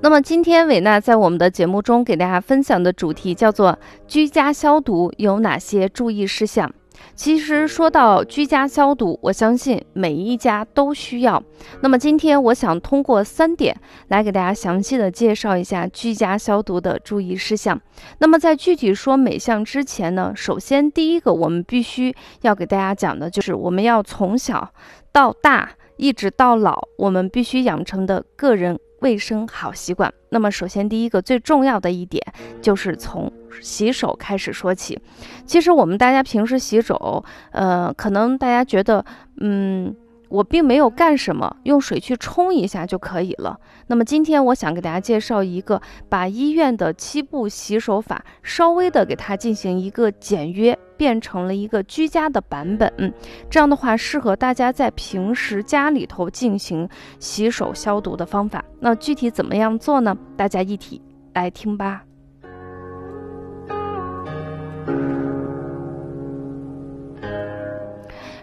那么今天伟娜在我们的节目中给大家分享的主题叫做居家消毒有哪些注意事项？其实说到居家消毒，我相信每一家都需要。那么今天我想通过三点来给大家详细的介绍一下居家消毒的注意事项。那么在具体说每项之前呢，首先第一个我们必须要给大家讲的就是我们要从小到大一直到老，我们必须养成的个人。卫生好习惯。那么，首先第一个最重要的一点就是从洗手开始说起。其实我们大家平时洗手，呃，可能大家觉得，嗯。我并没有干什么，用水去冲一下就可以了。那么今天我想给大家介绍一个把医院的七步洗手法稍微的给它进行一个简约，变成了一个居家的版本。这样的话适合大家在平时家里头进行洗手消毒的方法。那具体怎么样做呢？大家一起来听吧。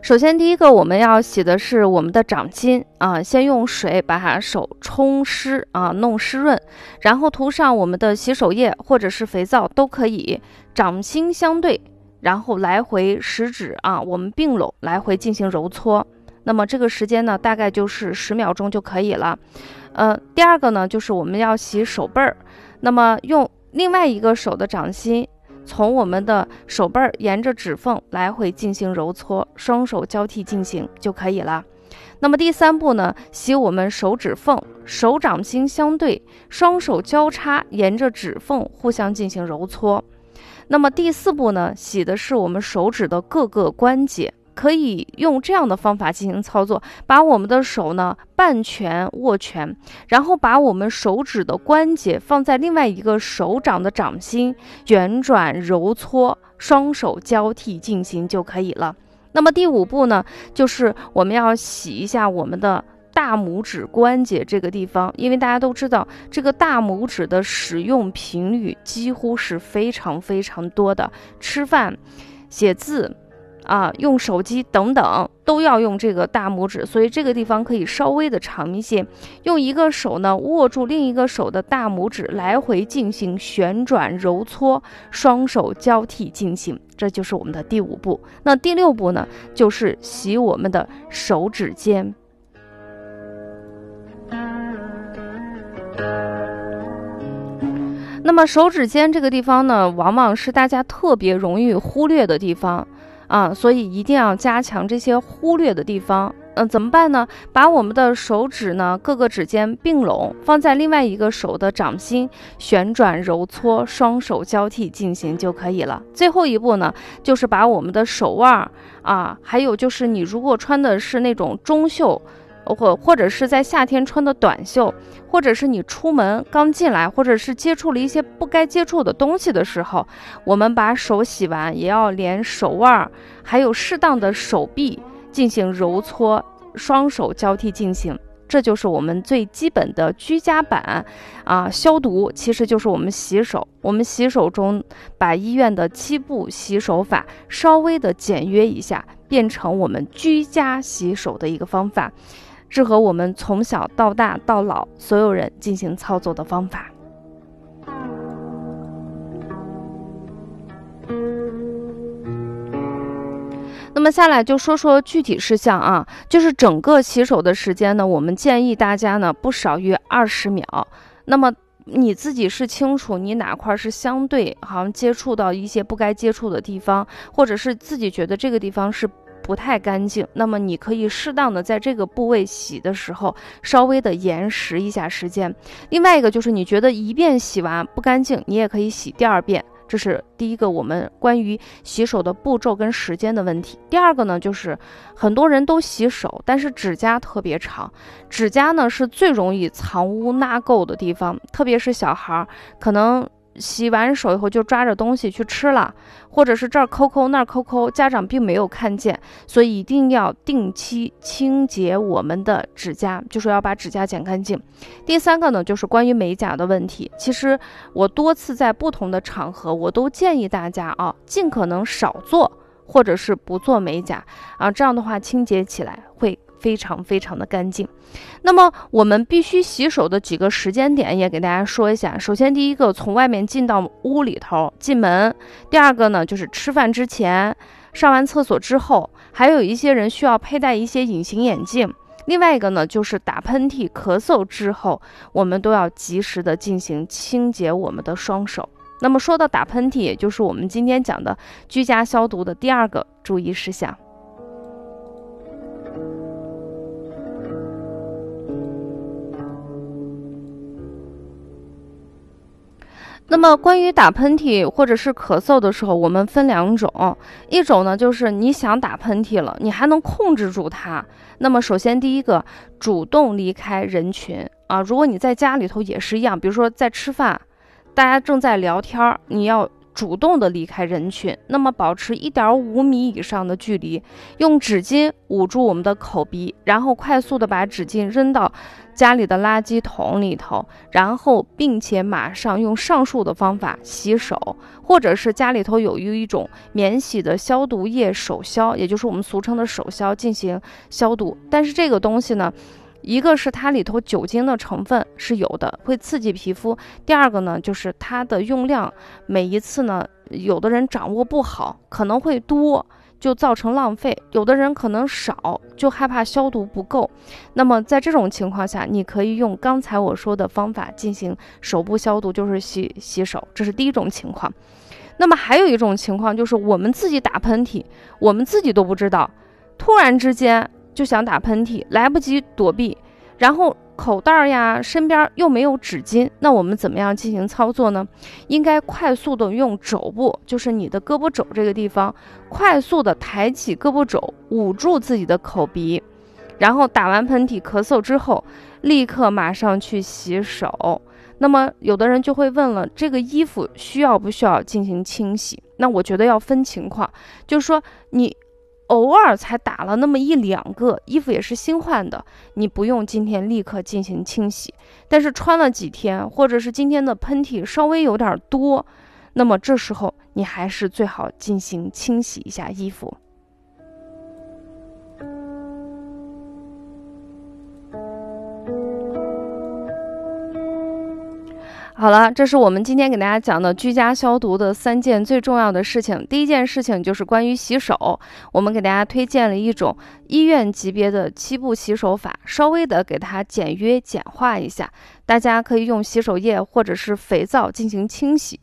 首先，第一个我们要洗的是我们的掌心啊，先用水把它手冲湿啊，弄湿润，然后涂上我们的洗手液或者是肥皂都可以，掌心相对，然后来回食指啊，我们并拢来回进行揉搓。那么这个时间呢，大概就是十秒钟就可以了。呃，第二个呢，就是我们要洗手背儿，那么用另外一个手的掌心。从我们的手背儿沿着指缝来回进行揉搓，双手交替进行就可以了。那么第三步呢，洗我们手指缝，手掌心相对，双手交叉沿着指缝互相进行揉搓。那么第四步呢，洗的是我们手指的各个关节。可以用这样的方法进行操作，把我们的手呢半拳握拳，然后把我们手指的关节放在另外一个手掌的掌心，旋转揉搓，双手交替进行就可以了。那么第五步呢，就是我们要洗一下我们的大拇指关节这个地方，因为大家都知道这个大拇指的使用频率几乎是非常非常多的，吃饭、写字。啊，用手机等等都要用这个大拇指，所以这个地方可以稍微的长一些。用一个手呢握住另一个手的大拇指，来回进行旋转揉搓，双手交替进行，这就是我们的第五步。那第六步呢，就是洗我们的手指尖。那么手指尖这个地方呢，往往是大家特别容易忽略的地方。啊，所以一定要加强这些忽略的地方。嗯，怎么办呢？把我们的手指呢，各个指尖并拢，放在另外一个手的掌心，旋转揉搓，双手交替进行就可以了。最后一步呢，就是把我们的手腕儿啊，还有就是你如果穿的是那种中袖。或或者是在夏天穿的短袖，或者是你出门刚进来，或者是接触了一些不该接触的东西的时候，我们把手洗完，也要连手腕儿还有适当的手臂进行揉搓，双手交替进行，这就是我们最基本的居家版啊消毒，其实就是我们洗手。我们洗手中把医院的七步洗手法稍微的简约一下，变成我们居家洗手的一个方法。适合我们从小到大到老所有人进行操作的方法。那么下来就说说具体事项啊，就是整个洗手的时间呢，我们建议大家呢不少于二十秒。那么你自己是清楚你哪块是相对好像接触到一些不该接触的地方，或者是自己觉得这个地方是。不太干净，那么你可以适当的在这个部位洗的时候稍微的延时一下时间。另外一个就是你觉得一遍洗完不干净，你也可以洗第二遍。这是第一个我们关于洗手的步骤跟时间的问题。第二个呢，就是很多人都洗手，但是指甲特别长，指甲呢是最容易藏污纳垢的地方，特别是小孩儿可能。洗完手以后就抓着东西去吃了，或者是这儿抠抠那儿抠抠，家长并没有看见，所以一定要定期清洁我们的指甲，就是要把指甲剪干净。第三个呢，就是关于美甲的问题。其实我多次在不同的场合，我都建议大家啊，尽可能少做，或者是不做美甲啊，这样的话清洁起来会。非常非常的干净，那么我们必须洗手的几个时间点也给大家说一下。首先，第一个从外面进到屋里头进门；第二个呢，就是吃饭之前、上完厕所之后，还有一些人需要佩戴一些隐形眼镜。另外一个呢，就是打喷嚏、咳嗽之后，我们都要及时的进行清洁我们的双手。那么说到打喷嚏，也就是我们今天讲的居家消毒的第二个注意事项。那么，关于打喷嚏或者是咳嗽的时候，我们分两种。一种呢，就是你想打喷嚏了，你还能控制住它。那么，首先第一个，主动离开人群啊。如果你在家里头也是一样，比如说在吃饭，大家正在聊天，你要。主动的离开人群，那么保持一点五米以上的距离，用纸巾捂住我们的口鼻，然后快速的把纸巾扔到家里的垃圾桶里头，然后并且马上用上述的方法洗手，或者是家里头有一种免洗的消毒液手消，也就是我们俗称的手消进行消毒。但是这个东西呢？一个是它里头酒精的成分是有的，会刺激皮肤；第二个呢，就是它的用量，每一次呢，有的人掌握不好，可能会多，就造成浪费；有的人可能少，就害怕消毒不够。那么在这种情况下，你可以用刚才我说的方法进行手部消毒，就是洗洗手，这是第一种情况。那么还有一种情况就是我们自己打喷嚏，我们自己都不知道，突然之间。就想打喷嚏，来不及躲避，然后口袋呀，身边又没有纸巾，那我们怎么样进行操作呢？应该快速的用肘部，就是你的胳膊肘这个地方，快速的抬起胳膊肘，捂住自己的口鼻，然后打完喷嚏、咳嗽之后，立刻马上去洗手。那么有的人就会问了，这个衣服需要不需要进行清洗？那我觉得要分情况，就是说你。偶尔才打了那么一两个衣服，也是新换的，你不用今天立刻进行清洗。但是穿了几天，或者是今天的喷嚏稍微有点多，那么这时候你还是最好进行清洗一下衣服。好了，这是我们今天给大家讲的居家消毒的三件最重要的事情。第一件事情就是关于洗手，我们给大家推荐了一种医院级别的七步洗手法，稍微的给它简约简化一下，大家可以用洗手液或者是肥皂进行清洗。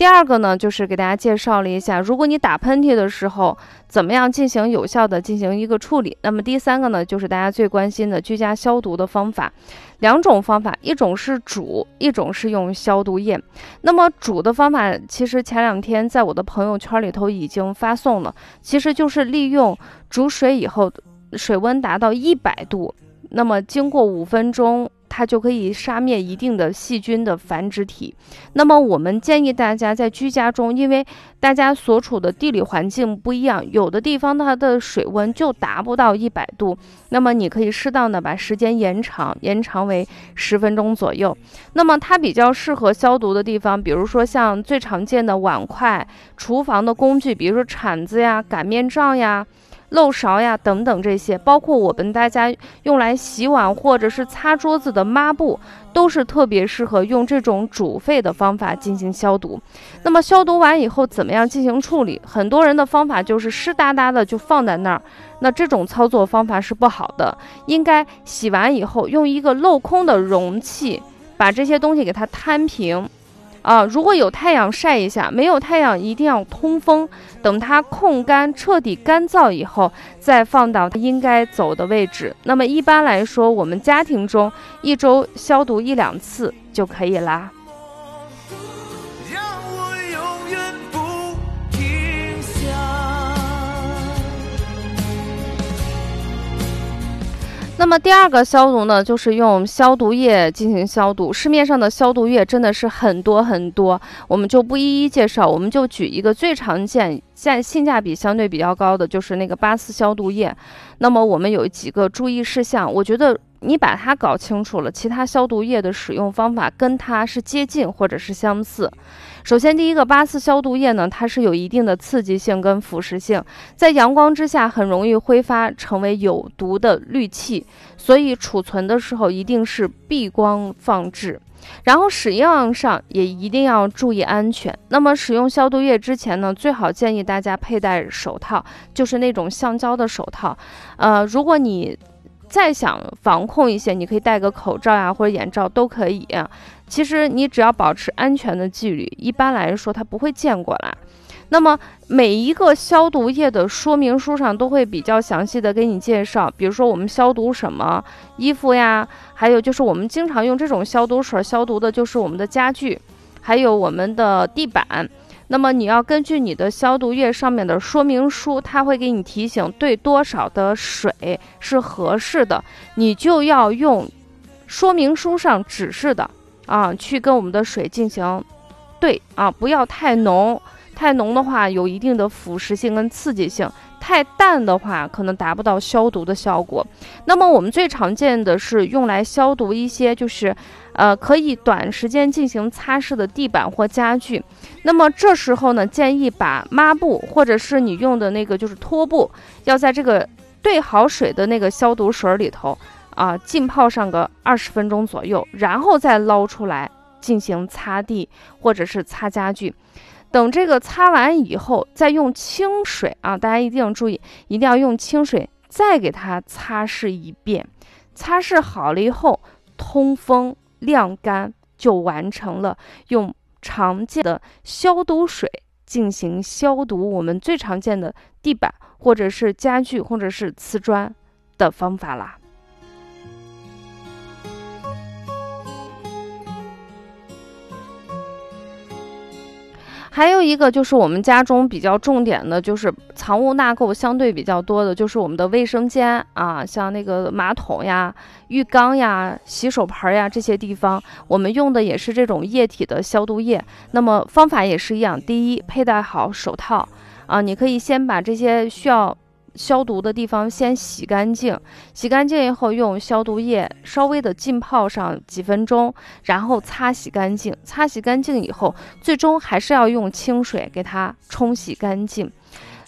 第二个呢，就是给大家介绍了一下，如果你打喷嚏的时候，怎么样进行有效的进行一个处理。那么第三个呢，就是大家最关心的居家消毒的方法，两种方法，一种是煮，一种是用消毒液。那么煮的方法，其实前两天在我的朋友圈里头已经发送了，其实就是利用煮水以后，水温达到一百度，那么经过五分钟。它就可以杀灭一定的细菌的繁殖体。那么我们建议大家在居家中，因为大家所处的地理环境不一样，有的地方它的水温就达不到一百度，那么你可以适当的把时间延长，延长为十分钟左右。那么它比较适合消毒的地方，比如说像最常见的碗筷、厨房的工具，比如说铲子呀、擀面杖呀。漏勺呀，等等这些，包括我们大家用来洗碗或者是擦桌子的抹布，都是特别适合用这种煮沸的方法进行消毒。那么消毒完以后，怎么样进行处理？很多人的方法就是湿哒哒的就放在那儿，那这种操作方法是不好的。应该洗完以后，用一个镂空的容器把这些东西给它摊平，啊，如果有太阳晒一下，没有太阳一定要通风，等它控干、彻底干燥以后，再放到它应该走的位置。那么一般来说，我们家庭中一周消毒一两次就可以啦。那么第二个消毒呢，就是用消毒液进行消毒。市面上的消毒液真的是很多很多，我们就不一一介绍。我们就举一个最常见、在性价比相对比较高的，就是那个八四消毒液。那么我们有几个注意事项，我觉得你把它搞清楚了，其他消毒液的使用方法跟它是接近或者是相似。首先，第一个八四消毒液呢，它是有一定的刺激性跟腐蚀性，在阳光之下很容易挥发成为有毒的氯气，所以储存的时候一定是避光放置，然后使用上也一定要注意安全。那么使用消毒液之前呢，最好建议大家佩戴手套，就是那种橡胶的手套。呃，如果你再想防控一些，你可以戴个口罩呀或者眼罩都可以。其实你只要保持安全的距离，一般来说它不会溅过来。那么每一个消毒液的说明书上都会比较详细的给你介绍，比如说我们消毒什么衣服呀，还有就是我们经常用这种消毒水消毒的就是我们的家具，还有我们的地板。那么你要根据你的消毒液上面的说明书，它会给你提醒兑多少的水是合适的，你就要用说明书上指示的。啊，去跟我们的水进行兑啊，不要太浓，太浓的话有一定的腐蚀性跟刺激性；太淡的话可能达不到消毒的效果。那么我们最常见的是用来消毒一些就是呃可以短时间进行擦拭的地板或家具。那么这时候呢，建议把抹布或者是你用的那个就是拖布，要在这个兑好水的那个消毒水里头。啊，浸泡上个二十分钟左右，然后再捞出来进行擦地或者是擦家具。等这个擦完以后，再用清水啊，大家一定要注意，一定要用清水再给它擦拭一遍。擦拭好了以后，通风晾干就完成了。用常见的消毒水进行消毒，我们最常见的地板或者是家具或者是瓷砖的方法啦。还有一个就是我们家中比较重点的，就是藏污纳垢相对比较多的，就是我们的卫生间啊，像那个马桶呀、浴缸呀、洗手盆呀这些地方，我们用的也是这种液体的消毒液。那么方法也是一样，第一，佩戴好手套啊，你可以先把这些需要。消毒的地方先洗干净，洗干净以后用消毒液稍微的浸泡上几分钟，然后擦洗干净。擦洗干净以后，最终还是要用清水给它冲洗干净。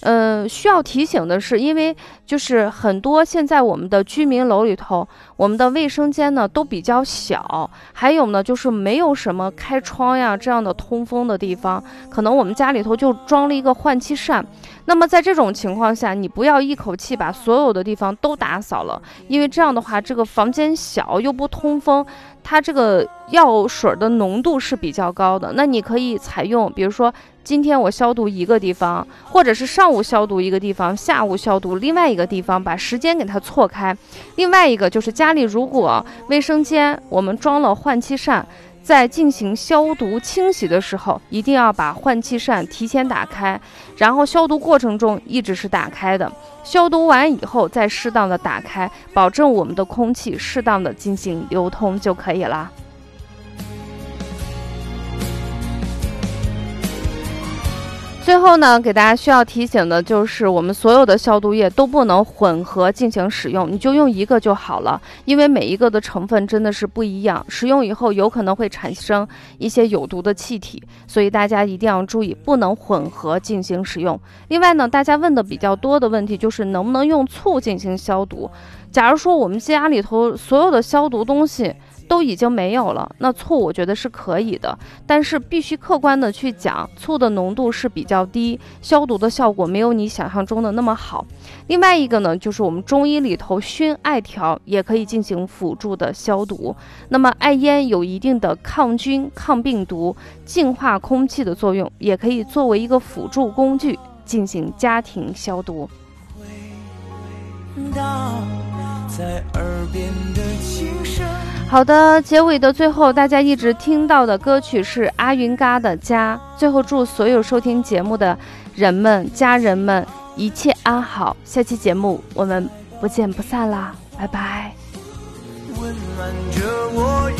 嗯，需要提醒的是，因为就是很多现在我们的居民楼里头，我们的卫生间呢都比较小，还有呢就是没有什么开窗呀这样的通风的地方，可能我们家里头就装了一个换气扇。那么在这种情况下，你不要一口气把所有的地方都打扫了，因为这样的话，这个房间小又不通风，它这个药水的浓度是比较高的。那你可以采用，比如说今天我消毒一个地方，或者是上午消毒一个地方，下午消毒另外一个地方，把时间给它错开。另外一个就是家里如果卫生间我们装了换气扇。在进行消毒清洗的时候，一定要把换气扇提前打开，然后消毒过程中一直是打开的。消毒完以后再适当的打开，保证我们的空气适当的进行流通就可以了。最后呢，给大家需要提醒的就是，我们所有的消毒液都不能混合进行使用，你就用一个就好了。因为每一个的成分真的是不一样，使用以后有可能会产生一些有毒的气体，所以大家一定要注意，不能混合进行使用。另外呢，大家问的比较多的问题就是能不能用醋进行消毒？假如说我们家里头所有的消毒东西。都已经没有了，那醋我觉得是可以的，但是必须客观的去讲，醋的浓度是比较低，消毒的效果没有你想象中的那么好。另外一个呢，就是我们中医里头熏艾条也可以进行辅助的消毒。那么艾烟有一定的抗菌、抗病毒、净化空气的作用，也可以作为一个辅助工具进行家庭消毒。在耳边的好的，结尾的最后，大家一直听到的歌曲是阿云嘎的《家》。最后，祝所有收听节目的人们、家人们一切安好。下期节目我们不见不散啦，拜拜。温暖着我